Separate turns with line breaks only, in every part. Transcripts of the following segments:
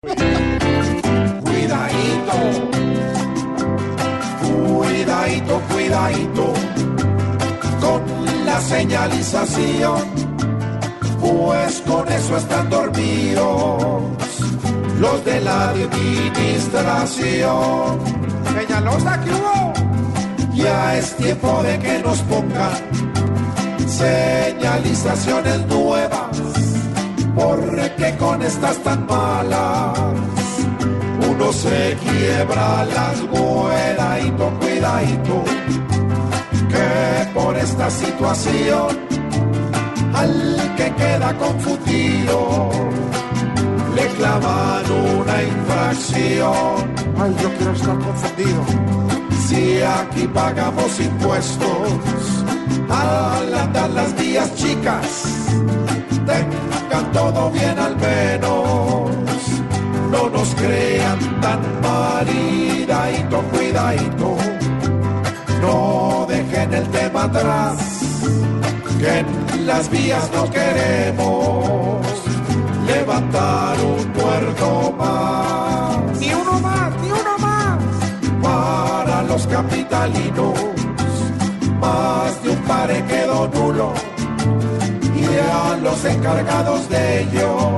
Cuidadito, cuidadito, cuidadito con la señalización, pues con eso están dormidos los de la administración.
Peñalosa, ¿qué hubo?
Ya es tiempo de que nos pongan señalizaciones nuevas, porque con estas tan malas uno se quiebra las cuidadito, cuidadito, que por esta situación al que queda confundido le clavan una infracción.
Ay, yo quiero estar confundido.
Si aquí pagamos impuestos al andar las vías chicas, tengan todo bien al menos. No nos crean tan maridadito, cuidadito. No dejen el tema atrás, que en las vías no queremos levantar un puerto más
Ni uno más, ni uno más.
para los capitalinos. Encargados de ello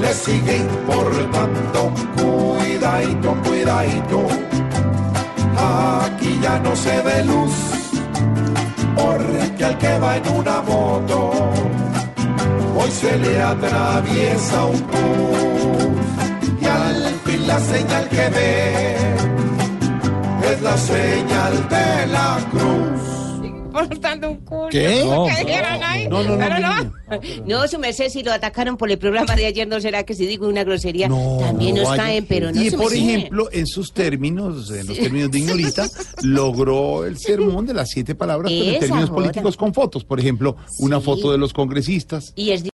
les sigue importando. Cuidadito, cuidadito. Aquí ya no se ve luz porque al que va en una moto hoy se le atraviesa un bus y al fin la señal que ve es la señal de la cruz.
Un culo.
¿Qué? No, no, no,
Pero
no,
No, su merced, si lo atacaron por el programa de ayer, ¿no será que si digo una grosería
No,
también nos
vaya.
caen? Pero no,
Y por ejemplo, en sus términos, en los términos de Ignorita, logró el sermón de las siete palabras, pero en términos
joda.
políticos con fotos. Por ejemplo, una
Sí.
foto de los congresistas.
Y es